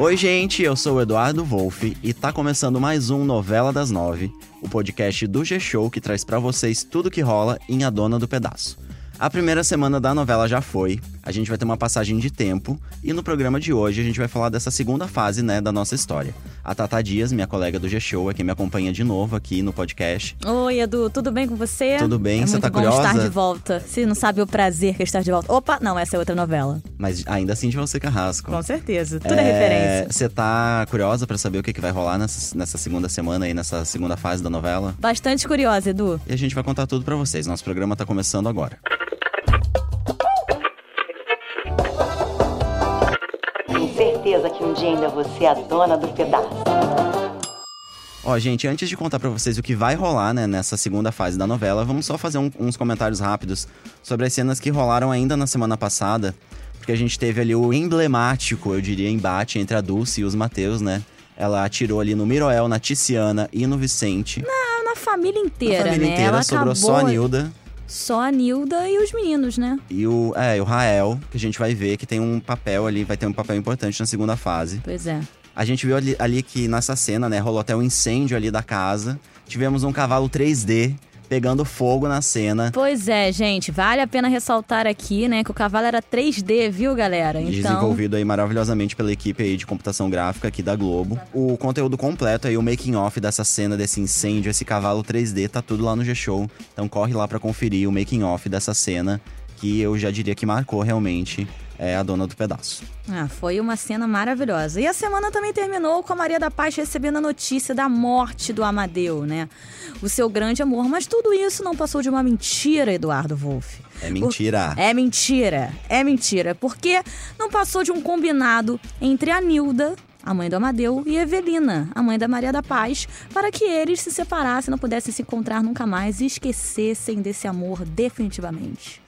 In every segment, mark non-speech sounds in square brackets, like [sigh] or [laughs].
Oi, gente, eu sou o Eduardo Wolff e tá começando mais um Novela das Nove, o podcast do G-Show que traz para vocês tudo que rola em A Dona do Pedaço. A primeira semana da novela já foi, a gente vai ter uma passagem de tempo e no programa de hoje a gente vai falar dessa segunda fase, né, da nossa história. A Tata Dias, minha colega do G-Show, é quem me acompanha de novo aqui no podcast. Oi, Edu, tudo bem com você? Tudo bem, é você muito tá bom curiosa? estar de volta. Se não sabe o prazer que é estar de volta. Opa, não, essa é outra novela. Mas ainda assim de você, Carrasco. Com certeza, tudo é, referência. Você tá curiosa pra saber o que, que vai rolar nessa, nessa segunda semana aí, nessa segunda fase da novela? Bastante curiosa, Edu. E a gente vai contar tudo pra vocês. Nosso programa tá começando agora. Certeza que um dia ainda você é a dona do pedaço. Ó, gente, antes de contar pra vocês o que vai rolar, né, nessa segunda fase da novela, vamos só fazer um- uns comentários rápidos sobre as cenas que rolaram ainda na semana passada, porque a gente teve ali o emblemático, eu diria, embate entre a Dulce e os Mateus, né? Ela atirou ali no Miroel, na Tiziana e no Vicente. Ah, Na família Na inteira, família né? inteira Ela sobrou acabou... só a Nilda Só a Nilda e os meninos, né? e o, é, o Rael, que a gente vai ver que tem um papel ali, vai ter um papel importante na segunda fase. Pois é. A gente viu ali, ali que nessa cena, né, rolou até um incêndio ali da casa. Tivemos um cavalo 3D pegando fogo na cena. Pois é, gente, vale a pena ressaltar aqui, né, que o cavalo era 3D, viu, galera? Então, Desenvolvido aí maravilhosamente pela equipe aí de computação gráfica aqui da Globo. O conteúdo completo aí, o making off dessa cena, desse incêndio, esse cavalo 3D, tá tudo lá no G-Show. Então corre lá pra conferir o making off dessa cena, que eu já diria que marcou realmente é, a dona do pedaço. Ah, foi uma cena maravilhosa. E a semana também terminou com a Maria da Paz recebendo a notícia da morte do Amadeu, né? O seu grande amor. Mas tudo isso não passou de uma mentira, Eduardo Wolff. É mentira. É mentira, é mentira. Porque não passou de um combinado entre a Nilda, a mãe do Amadeu, e Evelina, a mãe da Maria da Paz, para que eles se separassem, não pudessem se encontrar nunca mais e esquecessem desse amor definitivamente.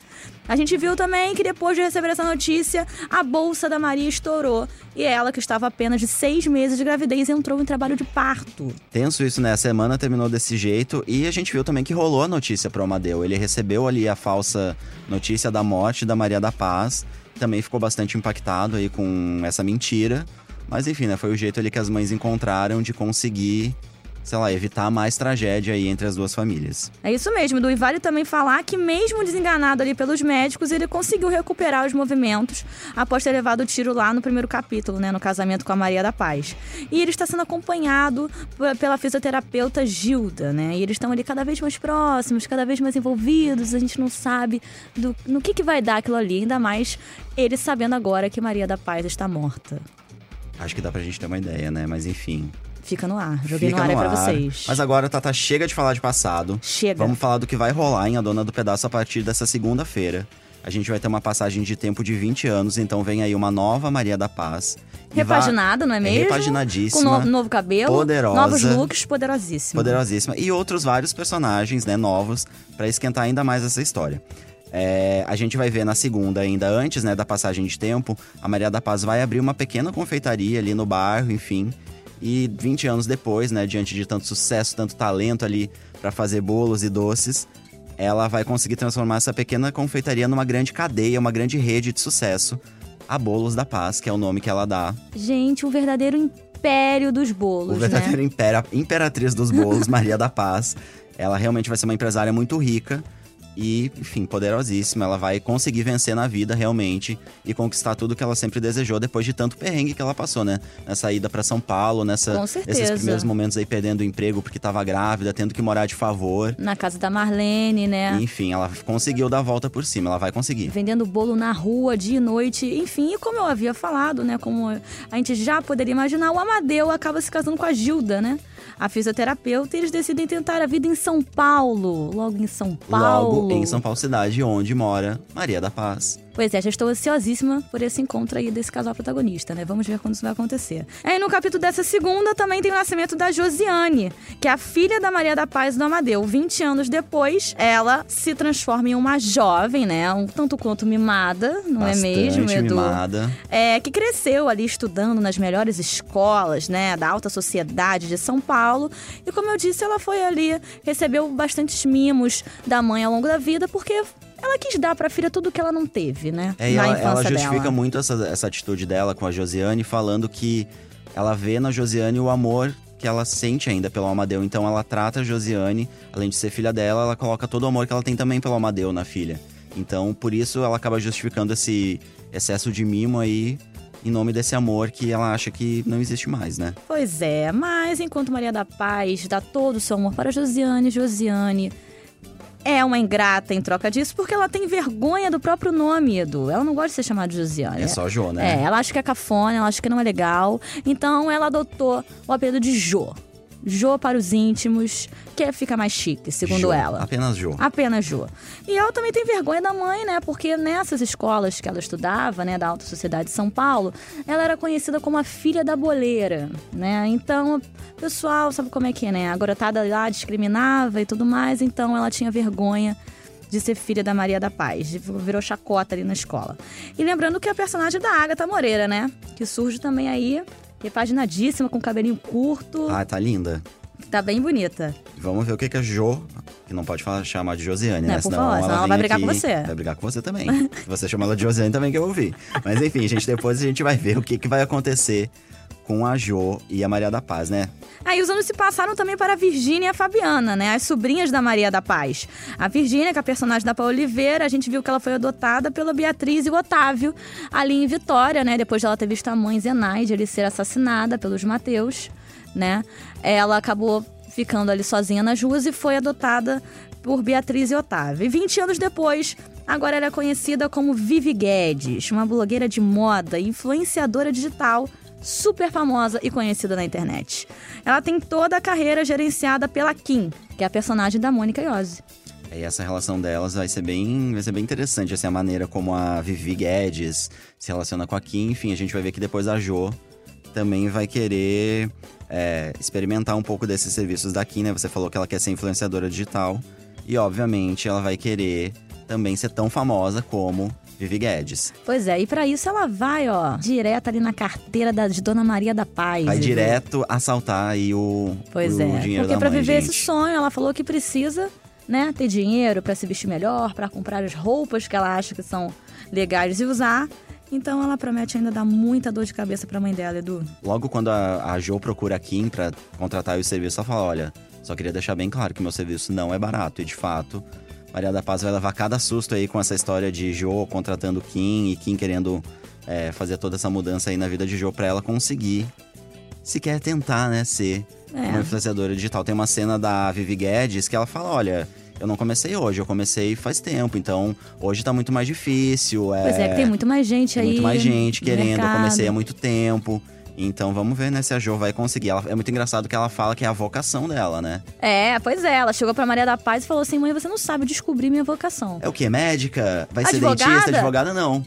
A gente viu também que depois de receber essa notícia, a bolsa da Maria estourou. E ela, que estava apenas de seis meses de gravidez, entrou em trabalho de parto. Tenso isso, né? A semana terminou desse jeito e a gente viu também que rolou a notícia pro Amadeu. Ele recebeu ali a falsa notícia da morte da Maria da Paz. Também ficou bastante impactado aí com essa mentira. Mas enfim, né? Foi o jeito ali que as mães encontraram de conseguir, sei lá, evitar mais tragédia aí entre as duas famílias. É isso mesmo, Edu. E vale também falar que, mesmo desenganado ali pelos médicos, ele conseguiu recuperar os movimentos após ter levado o tiro lá no primeiro capítulo, né? No casamento com a Maria da Paz. E ele está sendo acompanhado pela fisioterapeuta Gilda, né? E eles estão ali cada vez mais próximos, cada vez mais envolvidos. A gente não sabe do, no que, que vai dar aquilo ali, ainda mais ele sabendo agora que Maria da Paz está morta. Acho que dá pra gente ter uma ideia, né? Mas enfim. Fica no ar. Joguei Fica no ar aí no pra ar. vocês. Mas agora, Tata, chega de falar de passado. Chega. Vamos falar do que vai rolar em A Dona do Pedaço a partir dessa segunda-feira. A gente vai ter uma passagem de tempo de 20 anos, então vem aí uma nova Maria da Paz. Repaginada, não é mesmo? repaginadíssima, Com no- novo cabelo, poderosa. novos looks, poderosíssimo. Poderosíssima. E outros vários personagens, né, novos, pra esquentar ainda mais essa história. É, a gente vai ver na segunda, ainda antes, né, da passagem de tempo, a Maria da Paz vai abrir uma pequena confeitaria ali no bairro, enfim. E 20 anos depois, né, diante de tanto sucesso, tanto talento ali pra fazer bolos e doces, ela vai conseguir transformar essa pequena confeitaria numa grande cadeia, uma grande rede de sucesso. A Bolos da Paz, que é o nome que ela dá. Gente, o verdadeiro império dos bolos, O verdadeiro né? impera- imperatriz dos bolos, [laughs] Maria da Paz. Ela realmente vai ser uma empresária muito rica e, enfim, poderosíssima. Ela vai conseguir vencer na vida realmente e conquistar tudo que ela sempre desejou depois de tanto perrengue que ela passou, né? Nessa ida pra São Paulo, nessa, certeza. primeiros momentos aí perdendo o emprego porque tava grávida, tendo que morar de favor. Na casa da Marlene, né? Enfim, ela conseguiu dar a volta por cima, ela vai conseguir. Vendendo bolo na rua, dia e noite. Enfim, e como eu havia falado, né? Como a gente já poderia imaginar, o Amadeu acaba se casando com a Gilda, né? A fisioterapeuta, e eles decidem tentar a vida em São Paulo. Logo em São Paulo. Logo em São Paulo cidade, onde mora Maria da Paz. Pois é, já estou ansiosíssima por esse encontro aí desse casal protagonista, né? Vamos ver quando isso vai acontecer. Aí no capítulo dessa segunda também tem o nascimento da Josiane, que é a filha da Maria da Paz e do Amadeu. 20 anos depois, ela se transforma em uma jovem, né? Um tanto quanto mimada, não Bastante é mesmo, Edu? mimada. É, que cresceu ali estudando nas melhores escolas, né, da alta sociedade de São Paulo. E como eu disse, ela foi ali, recebeu bastantes mimos da mãe ao longo da vida, porque ela quis dar pra filha tudo que ela não teve, né? É, na ela, infância ela justifica dela. muito essa, essa atitude dela com a Josiane, falando que ela vê na Josiane o amor que ela sente ainda pelo Amadeu. Então ela trata a Josiane, além de ser filha dela, ela coloca todo o amor que ela tem também pelo Amadeu na filha. Então, por isso, ela acaba justificando esse excesso de mimo aí em nome desse amor que ela acha que não existe mais, né? Pois é, mas enquanto Maria da Paz dá todo o seu amor para Josiane, Josiane é uma ingrata em troca disso porque ela tem vergonha do próprio nome, Edu. Ela não gosta de ser chamada de Josiane. É só Jô, né? É, ela acha que é cafona, ela acha que não é legal. Então ela adotou o apelido de Jô. Jô para os íntimos, que fica mais chique, segundo Jô, ela. Apenas Jô. Apenas Jô. E ela também tem vergonha da mãe, né? Porque nessas escolas que ela estudava, né, da alta sociedade de São Paulo, ela era conhecida como a filha da boleira, né? Então, o pessoal sabe como é que é, né? A garotada lá discriminava e tudo mais, então ela tinha vergonha de ser filha da Maria da Paz, virou chacota ali na escola. E lembrando que é a personagem da Agatha Moreira, né? Que surge também aí, repaginadíssima, com cabelinho curto, Ah, tá linda. tá bem bonita. Vamos ver o que, que a Jo, que não pode falar, chamar de Josiane, É, né? Senão favor, senão ela vai brigar aqui- com você. Vai brigar com você também. Se você chamar ela de Josiane também que eu ouvi. Mas enfim, gente, depois a gente vai ver o que, que vai acontecer com a Jo e a Maria da Paz, né? Aí os anos se passaram também para a Virgínia e a Fabiana, né? As sobrinhas da Maria da Paz. A Virgínia, que é a personagem da Paula Oliveira, a gente viu que ela foi adotada pela Beatriz e o Otávio, ali em Vitória, né? Depois dela ter visto a mãe Zenaide ali ser assassinada pelos Mateus, né? Ela acabou ficando ali sozinha nas ruas e foi adotada por Beatriz e Otávio. E 20 anos depois, agora ela é conhecida como Vivi Guedes, uma blogueira de moda e influenciadora digital super famosa e conhecida na internet. Ela tem toda a carreira gerenciada pela Kim, que é a personagem da Mônica Iose. E essa relação delas vai ser bem, vai ser bem interessante, assim, a maneira como a Vivi Guedes se relaciona com a Kim. Enfim, a gente vai ver que depois a Jo também vai querer é, experimentar um pouco desses serviços da Kim, né? Você falou que ela quer ser influenciadora digital. E, obviamente, ela vai querer também ser tão famosa como Vivi Guedes. Pois é, e pra isso ela vai, ó, direto ali na carteira da, de Dona Maria da Paz. Vai Edu. direto assaltar aí o, Pois o é, dinheiro porque mãe, viver gente. esse sonho, ela falou que precisa, né, ter dinheiro pra se vestir melhor, pra comprar as roupas que ela acha que são legais de usar. Então ela promete ainda dar muita dor de cabeça pra mãe dela, Edu. Logo quando a, a Jo procura a Kim pra contratar o serviço, ela fala: olha, só queria deixar bem claro que meu serviço não é barato. E de fato, Maria da Paz vai levar cada susto aí com essa história de Jo contratando Kim e Kim querendo é, fazer toda essa mudança aí na vida de Jo pra ela conseguir sequer tentar, né, ser É. uma influenciadora digital. Tem uma cena da Vivi Guedes que ela fala: olha. Eu não comecei hoje, eu comecei faz tempo, então hoje tá muito mais difícil. Pois é, que tem muito mais gente Tem aí. muito mais gente querendo. Eu comecei há muito tempo. Então vamos ver, né, se a Jo vai conseguir. Ela, é muito engraçado que ela fala que é a vocação dela, né? É, pois é. Ela chegou pra Maria da Paz e falou assim: mãe, você não sabe descobrir minha vocação. É o quê? Médica? Vai ser Advogada? dentista? Advogada não.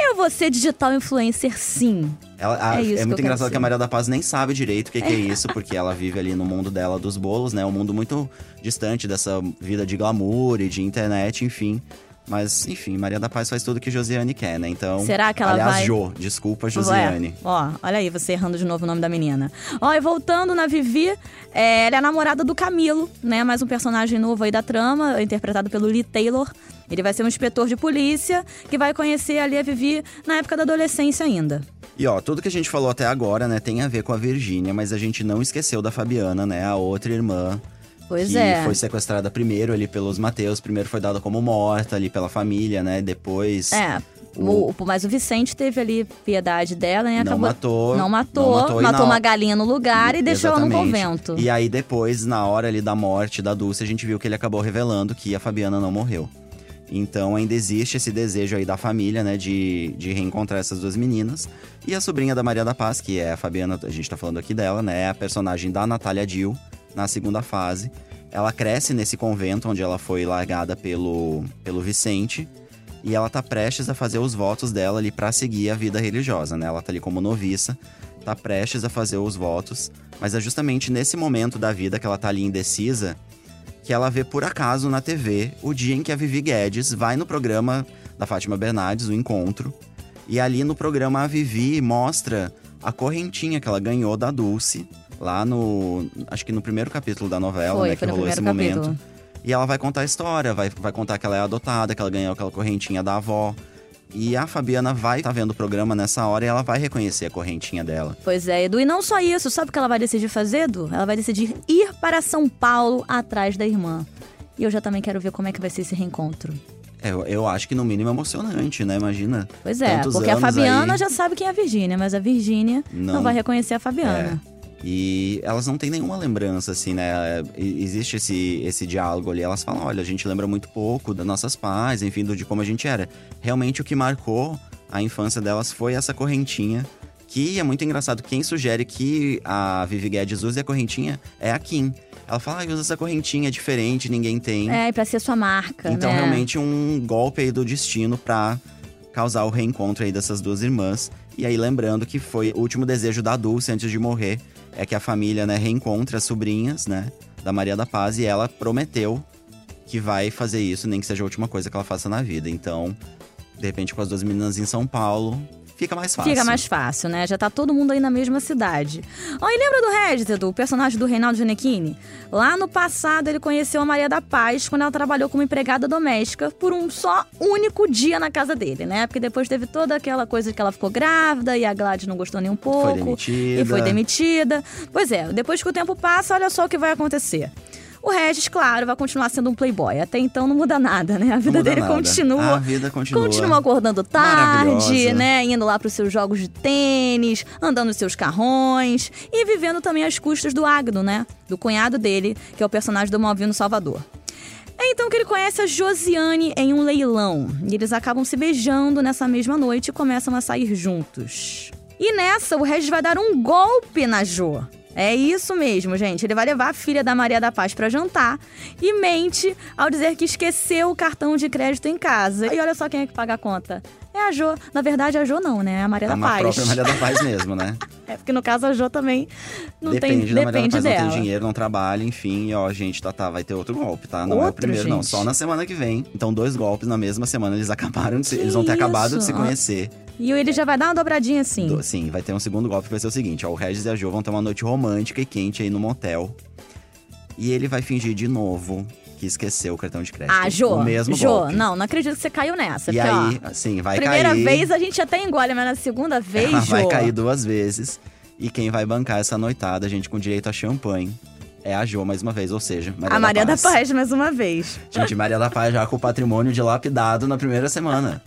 Eu vou ser digital influencer, sim. Ela, a- É isso que é eu muito quero engraçado ser. que a Maria da Paz nem sabe direito o que, que é [laughs] isso, porque ela vive ali no mundo dela dos bolos, né? Um mundo muito distante dessa vida de glamour e de internet, enfim. Mas, enfim, Maria da Paz faz tudo que Josiane quer, né? Então. Será que ela aliás, vai- Jo, desculpa, Josiane. Ué, ó, olha aí, você errando de novo o nome da menina. Ó, e voltando na Vivi, é, ela é a namorada do Camilo, né? Mais um personagem novo aí da trama, interpretado pelo Lee Taylor. Ele vai ser um inspetor de polícia que vai conhecer ali a Vivi na época da adolescência ainda. E ó, tudo que a gente falou até agora, né, tem a ver com a Virgínia, mas a gente não esqueceu da Fabiana, né, a outra irmã. Pois que é. foi sequestrada primeiro ali pelos Mateus, primeiro foi dada como morta ali pela família, né, depois... É. O- O, mas o Vicente teve ali piedade dela, né? Não Acabou... matou, Não matou. não matou, matou na- uma galinha no lugar e deixou ela no Exatamente. convento. E aí depois, na hora ali da morte da Dulce, a gente viu que ele acabou revelando que a Fabiana não morreu. Então ainda existe esse desejo aí da família, né, de, de reencontrar essas duas meninas. E a sobrinha da Maria da Paz, que é a Fabiana, a gente tá falando aqui dela, né, é a personagem da Natália Dill, na segunda fase. Ela cresce nesse convento onde ela foi largada pelo, pelo Vicente. E ela tá prestes a fazer os votos dela ali pra seguir a vida religiosa, né? Ela tá ali como noviça, tá prestes a fazer os votos. Mas é justamente nesse momento da vida que ela tá ali indecisa que ela vê por acaso na TV o dia em que a Vivi Guedes vai no programa da Fátima Bernardes, o Encontro. E ali no programa a Vivi mostra a correntinha que ela ganhou da Dulce, lá no. Acho que no primeiro capítulo da novela, Foi, né? foi que rolou esse primeiro momento. capítulo. E ela vai contar a história, vai, vai contar que ela é adotada, que ela ganhou aquela correntinha da avó. E a Fabiana vai estar tá vendo o programa nessa hora e ela vai reconhecer a correntinha dela. Pois é, Edu. E não só isso, sabe o que ela vai decidir fazer, Edu? Ela vai decidir ir para São Paulo atrás da irmã. E eu já também quero ver como é que vai ser esse reencontro. É, eu, eu acho que no mínimo é emocionante, né? Imagina. Pois é, porque a Fabiana aí... já sabe quem é a Virgínia, mas a Virgínia não, não vai reconhecer a Fabiana. É. E elas não têm nenhuma lembrança, assim, né? Existe esse, esse diálogo ali. Elas falam: olha, a gente lembra muito pouco das nossas pais, enfim, do, de como a gente era. Realmente o que marcou a infância delas foi essa correntinha. Que é muito engraçado. Quem sugere que a Vivi Guedes use a correntinha é a Kim. Ela fala, ah, usa essa correntinha diferente, ninguém tem. É, pra ser sua marca. Então, né? realmente, um golpe aí do destino pra causar o reencontro aí dessas duas irmãs. E aí, lembrando que foi o último desejo da Dulce antes de morrer, é que a família, né, reencontre as sobrinhas, né, da Maria da Paz. E ela prometeu que vai fazer isso, nem que seja a última coisa que ela faça na vida. Então, de repente, com as duas meninas em São Paulo, fica mais fácil. Fica mais fácil, né? Já tá todo mundo aí na mesma cidade. Oh, e lembra do Regis, do personagem do Reinaldo Gianecchini? Lá no passado, ele conheceu a Maria da Paz quando ela trabalhou como empregada doméstica por um só único dia na casa dele, né? Porque depois teve toda aquela coisa de que ela ficou grávida e a Gladys não gostou nem um pouco. Foi demitida. E foi demitida. Pois é, depois que o tempo passa, olha só o que vai acontecer. O Regis, claro, vai continuar sendo um playboy. Até então não muda nada, né? A vida dele nada. continua. A vida continua. Continua acordando tarde, né? Indo lá para os seus jogos de tênis, andando nos seus carrões e vivendo também às custas do Agno, né? Do cunhado dele, que é o personagem do Malvino Salvador. É então que ele conhece a Josiane em um leilão. E eles acabam se beijando nessa mesma noite e começam a sair juntos. E nessa, o Regis vai dar um golpe na Jo. É isso mesmo, gente. Ele vai levar a filha da Maria da Paz para jantar e mente ao dizer que esqueceu o cartão de crédito em casa. E olha só quem é que paga a conta. É a Jo. Na verdade, a Jo não, né? É a Maria é da Paz. É a própria Maria da Paz mesmo, né? [laughs] é, porque no caso a Jo também não depende tem... Da depende Maria da Paz, dela. não tem dinheiro, não trabalha, enfim. E, ó, gente, tá, tá, vai ter outro golpe, tá? Não outro, é o primeiro, gente? não. Só na semana que vem. Então, dois golpes na mesma semana. Eles acabaram de se... Eles vão ter acabado de se conhecer. E ele já vai dar uma dobradinha assim. Do, sim, vai ter um segundo golpe que vai ser o seguinte: ó, o Regis e a Jo vão ter uma noite romântica e quente aí no motel. E ele vai fingir de novo que esqueceu o cartão de crédito. Ah, Jo. O mesmo Jo, golpe. não, não acredito que você caiu nessa. E porque, aí, ó, assim, vai primeira cair. vez a gente até engole, mas na segunda [laughs] vez, Jo. vai cair duas vezes. E quem vai bancar essa noitada, gente, com direito a champanhe, é a Jo mais uma vez, ou seja, Maria a Maria da da Paz. Paz mais uma vez. Gente, Maria da Paz já com o patrimônio dilapidado na primeira semana.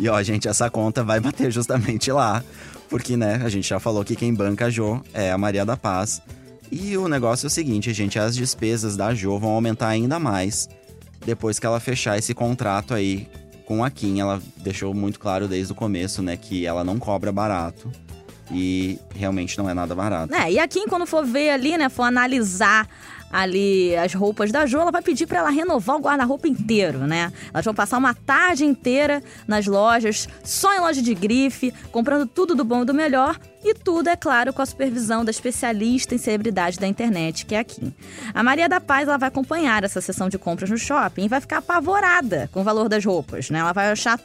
E ó, gente, essa conta vai bater justamente lá. Porque, né, a gente já falou que quem banca a Jo é a Maria da Paz. E o negócio é o seguinte, gente, as despesas da Jo vão aumentar ainda mais depois que ela fechar esse contrato aí com a Kim. Ela deixou muito claro desde o começo, né, que ela não cobra barato. E realmente não é nada barato. É, e a Kim, quando for ver ali, né, for analisar ali as roupas da Jo, ela vai pedir para ela renovar o guarda-roupa inteiro, né? Elas vão passar uma tarde inteira nas lojas, só em loja de grife, comprando tudo do bom e do melhor. E tudo, é claro, com a supervisão da especialista em celebridade da internet, que é a Kim. A Maria da Paz ela vai acompanhar essa sessão de compras no shopping e vai ficar apavorada com o valor das roupas, né? Ela vai achar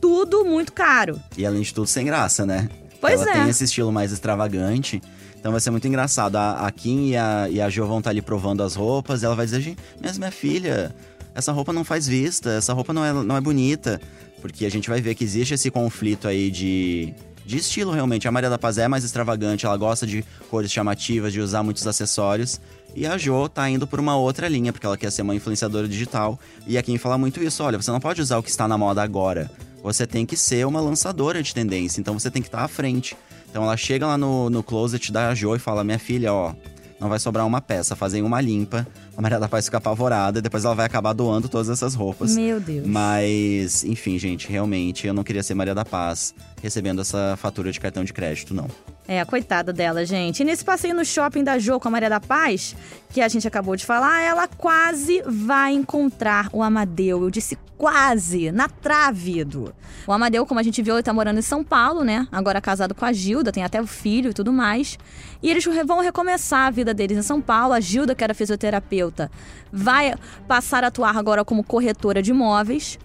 tudo muito caro. E além de tudo, sem graça, né? Pois ela é. tem esse estilo mais extravagante. Então vai ser muito engraçado. A, a Kim e a, e a Jo vão estar ali provando as roupas. E ela vai dizer, "Gente, mas minha filha, essa roupa não faz vista, essa roupa não é, não é bonita. Porque a gente vai ver que existe esse conflito aí de, de estilo realmente. A Maria da Paz é mais extravagante, ela gosta de cores chamativas, de usar muitos acessórios. E a Jo tá indo por uma outra linha, porque ela quer ser uma influenciadora digital. E a Kim fala muito isso: olha, você não pode usar o que está na moda agora. Você tem que ser uma lançadora de tendência, então você tem que estar à frente. Então ela chega lá no, no closet da Jo e fala: Minha filha, ó, não vai sobrar uma peça, fazem uma limpa. A Maria da Paz fica apavorada, depois ela vai acabar doando todas essas roupas. Meu Deus. Mas, enfim, gente, realmente eu não queria ser Maria da Paz recebendo essa fatura de cartão de crédito, não. É, coitada dela, gente. E nesse passeio no shopping da Jo com a Maria da Paz, que a gente acabou de falar, ela quase vai encontrar o Amadeu. Eu disse quase, na trave, Edu. O Amadeu, como a gente viu, ele tá morando em São Paulo, né? Agora casado com a Gilda, tem até o filho e tudo mais. E eles vão recomeçar a vida deles em São Paulo. A Gilda, que era fisioterapeuta, vai passar a atuar agora como corretora de imóveis.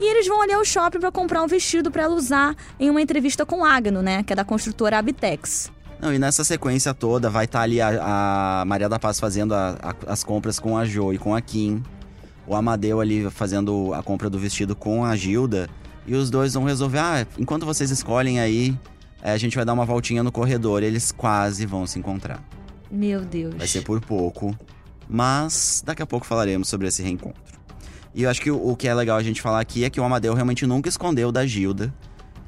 E eles vão ali ao shopping para comprar um vestido para ela usar em uma entrevista com o Agno, né? Que é da construtora Abitex. Não, e nessa sequência toda vai estar ali a, a Maria da Paz fazendo a- a- as compras com a Jo e com a Kim. O Amadeu ali fazendo a compra do vestido com a Gilda. E os dois vão resolver, ah, enquanto vocês escolhem aí, eh, a gente vai dar uma voltinha no corredor. Eles quase vão se encontrar. Meu Deus. Vai ser por pouco. Mas daqui a pouco falaremos sobre esse reencontro. E eu acho que o, o que é legal a gente falar aqui é que o Amadeu realmente nunca escondeu da Gilda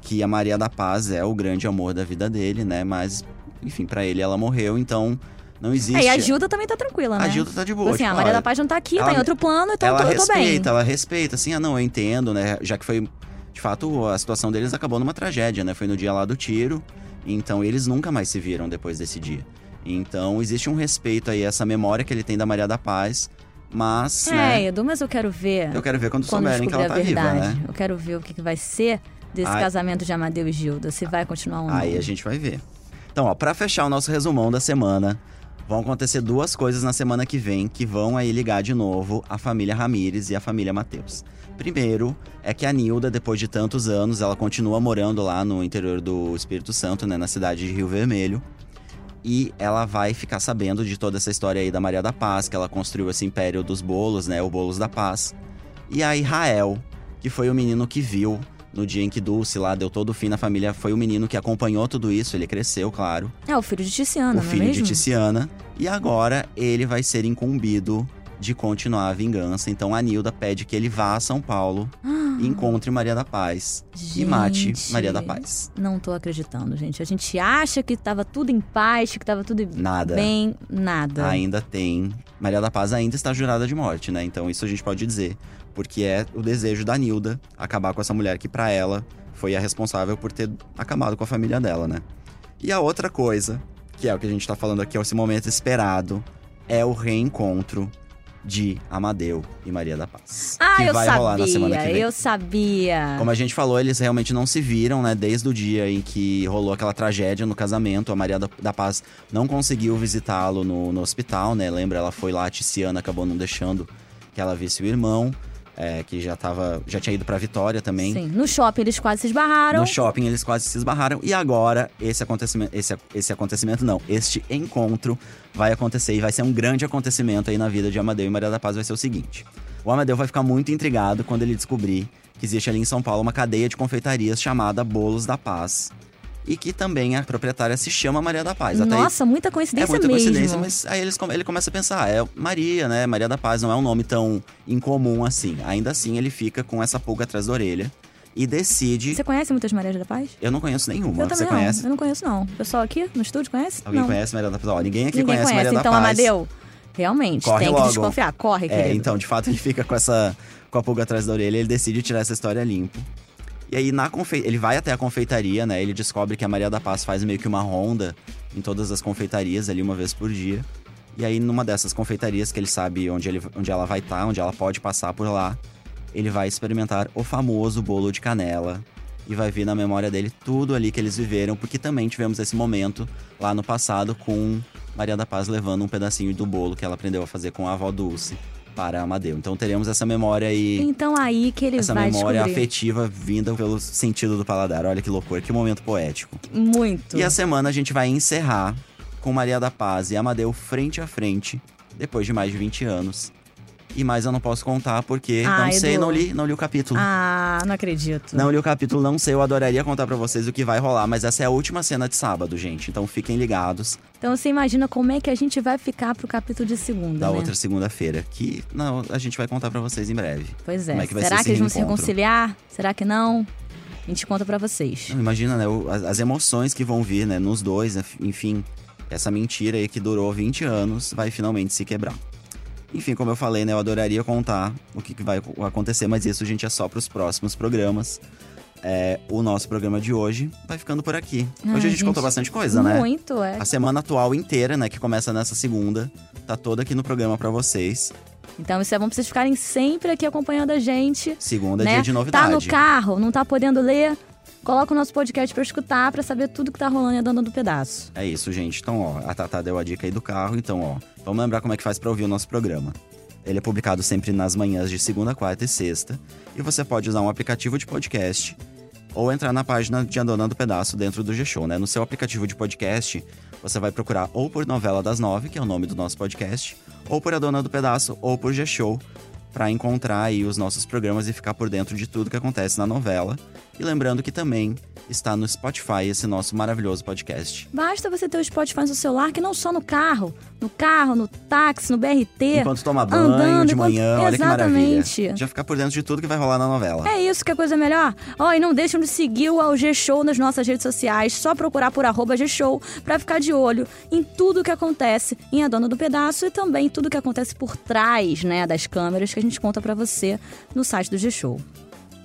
que a Maria da Paz é o grande amor da vida dele, né? Mas, enfim, pra ele ela morreu, então não existe. É, e a Gilda também tá tranquila, né? A Gilda tá de boa. Assim, tipo, a Maria olha, da Paz não tá aqui, ela- tá em outro plano, então ela eu tô, eu tô bem. respeita, ela respeita, assim, ah, não, eu entendo, né? Já que foi, de fato, a situação deles acabou numa tragédia, né? Foi no dia lá do tiro, então eles nunca mais se viram depois desse dia. Então existe um respeito aí, essa memória que ele tem da Maria da Paz, mas, É, né? Edu, mas eu quero ver Eu quero ver quando, quando souberem que ela tá viva, né? Eu quero ver o que, que vai ser desse Ai. casamento de Amadeu e Gilda, se vai continuar ou não. Aí a gente vai ver. Então, ó, pra fechar o nosso resumão da semana, vão acontecer duas coisas na semana que vem que vão aí ligar de novo a família Ramires e a família Mateus. Primeiro é que a Nilda, depois de tantos anos, ela continua morando lá no interior do Espírito Santo, né, na cidade de Rio Vermelho. E ela vai ficar sabendo de toda essa história aí da Maria da Paz, que ela construiu esse império dos bolos, né, o Bolos da Paz. E a Israel, que foi o menino que viu no dia em que Dulce lá deu todo o fim na família, foi o menino que acompanhou tudo isso, ele cresceu, claro. É o filho de Tiziana, o não filho é de? Tiziana. E agora ele vai ser incumbido de continuar a vingança. Então a Nilda pede que ele vá a São Paulo e encontre Maria da Paz e mate Gente, Maria da Paz. Não tô acreditando, gente. A gente acha que tava tudo em paz, que tava tudo Nada. bem, nada. Ainda tem. Maria da Paz ainda está jurada de morte, né? Então isso a gente pode dizer. Porque é o desejo da Nilda acabar com essa mulher que, pra ela, foi a responsável por ter acabado com a família dela, né? E a outra coisa, que é o que a gente tá falando aqui, é esse momento esperado, é o reencontro de Amadeu e Maria da Paz. Ah, que eu vai sabia, rolar na semana que vem. eu sabia. Como a gente falou, eles realmente não se viram, né? Desde o dia em que rolou aquela tragédia no casamento. A Maria da, Paz não conseguiu visitá-lo no, no hospital, né? Lembra, ela foi lá, a Tiziana acabou não deixando que ela visse o irmão, é, que já, tava, já tinha ido pra Vitória também. Sim, no shopping eles quase se esbarraram. No shopping eles quase se esbarraram. E agora, esse acontecimento, esse, esse acontecimento não, este encontro vai acontecer e vai ser um grande acontecimento aí na vida de Amadeu e Maria da Paz. Vai ser o seguinte: o Amadeu vai ficar muito intrigado quando ele descobrir que existe ali em São Paulo uma cadeia de confeitarias chamada Bolos da Paz. E que também a proprietária se chama Maria da Paz. Até aí- Nossa, muita é coincidência muita mesmo. coincidência, mas aí eles, ele começa a pensar, é Maria, né? Maria da Paz não é um nome tão incomum assim. Ainda assim, ele fica com essa pulga atrás da orelha e decide. Você conhece muitas Marias da Paz? Eu não conheço nenhuma. eu também Você não. conhece? Eu não conheço, não. O pessoal aqui no estúdio conhece? Alguém não. conhece Maria da Paz? Ó, ninguém aqui Ninguém conhece, conhece. Maria então, da Paz. Amadeu, realmente, Corre tem logo. que desconfiar. Corre, querido. É, então, de fato, ele fica com essa com a pulga atrás da orelha, ele decide tirar essa história limpo. E aí na confe... ele vai até a confeitaria, né? Ele descobre que a Maria da Paz faz meio que uma ronda em todas as confeitarias ali uma vez por dia. E aí numa dessas confeitarias que ele sabe onde, ele... onde ela vai estar, onde ela pode passar por lá, ele vai experimentar o famoso bolo de canela e vai ver na memória dele tudo ali que eles viveram, porque também tivemos esse momento lá no passado com Maria da Paz levando um pedacinho do bolo que ela aprendeu a fazer com a avó Dulce para Amadeu. Então teremos essa memória aí, Então aí que ele essa vai memória descobrir. afetiva vinda pelo sentido do paladar. Olha que loucura, que momento poético. Muito. E a semana a gente vai encerrar com Maria da Paz e Amadeu frente a frente, depois de mais de 20 anos. E mais eu não posso contar porque Ah, não sei, Edu. não li, não li o capítulo. Ah, não acredito. Não li o capítulo, não sei, eu adoraria contar pra vocês o que vai rolar, mas essa é a última cena de sábado, gente. Então fiquem ligados Então você imagina como é que a gente vai ficar pro capítulo de segunda, da né? outra segunda-feira, que não, a gente vai contar pra vocês em breve. Pois é. É que Será ser que eles vão se reconciliar? Será que não? A gente conta pra vocês. Não, imagina, né, as emoções que vão vir, né, nos dois, né, enfim, essa mentira aí que durou 20 anos vai finalmente se quebrar. Enfim, como eu falei, né, eu adoraria contar o que, que vai acontecer, mas isso, gente, é só pros próximos programas. É, o nosso programa de hoje vai ficando por aqui. Hoje Ai, a gente, gente, contou bastante coisa, né? Muito, é. A semana atual inteira, né, que começa nessa segunda, tá toda aqui no programa pra vocês. Então isso é bom pra vocês ficarem sempre aqui acompanhando a gente. Segunda é né? dia de novidade. Tá no carro, não tá podendo ler? Coloca o nosso podcast pra escutar, pra saber tudo que tá rolando e andando do pedaço. É isso, gente. Então, ó, a Tatá deu a dica aí do carro. Então, ó, vamos lembrar como é que faz pra ouvir o nosso programa. Ele é publicado sempre nas manhãs de segunda, quarta e sexta. E você pode usar um aplicativo de podcast ou entrar na página de A Dona do Pedaço dentro do G-Show, né? No seu aplicativo de podcast, você vai procurar ou por Novela das Nove, que é o nome do nosso podcast, ou por A do Pedaço, ou por G-Show, para encontrar aí os nossos programas e ficar por dentro de tudo que acontece na novela. E lembrando que também está no Spotify esse nosso maravilhoso podcast. Basta você ter o Spotify no seu celular, que não só no carro, no carro, no táxi, no BRT. Enquanto toma banho, andando, de enquanto- manhã, olha que maravilha. Exatamente. Já ficar por dentro de tudo que vai rolar na novela. É isso que é coisa melhor. Ó, e não deixam de seguir o G-Show nas nossas redes sociais. Só procurar por arroba G-Show pra ficar de olho em tudo que acontece em A Dona do Pedaço e também tudo que acontece por trás, né, das câmeras que a gente conta pra você no site do G-Show.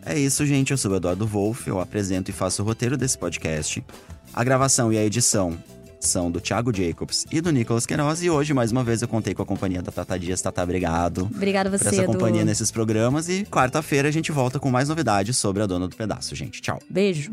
É isso, gente. Eu sou o Eduardo Wolff, eu apresento e faço o roteiro desse podcast. A gravação e a edição são do Thiago Jacobs e do Nicolas Queiroz. E hoje, mais uma vez, eu contei com a companhia da Tata Dias. Tata, obrigado Obrigada por você, essa Edu. companhia nesses programas. E quarta-feira a gente volta com mais novidades sobre a Dona do Pedaço, gente. Tchau. Beijo.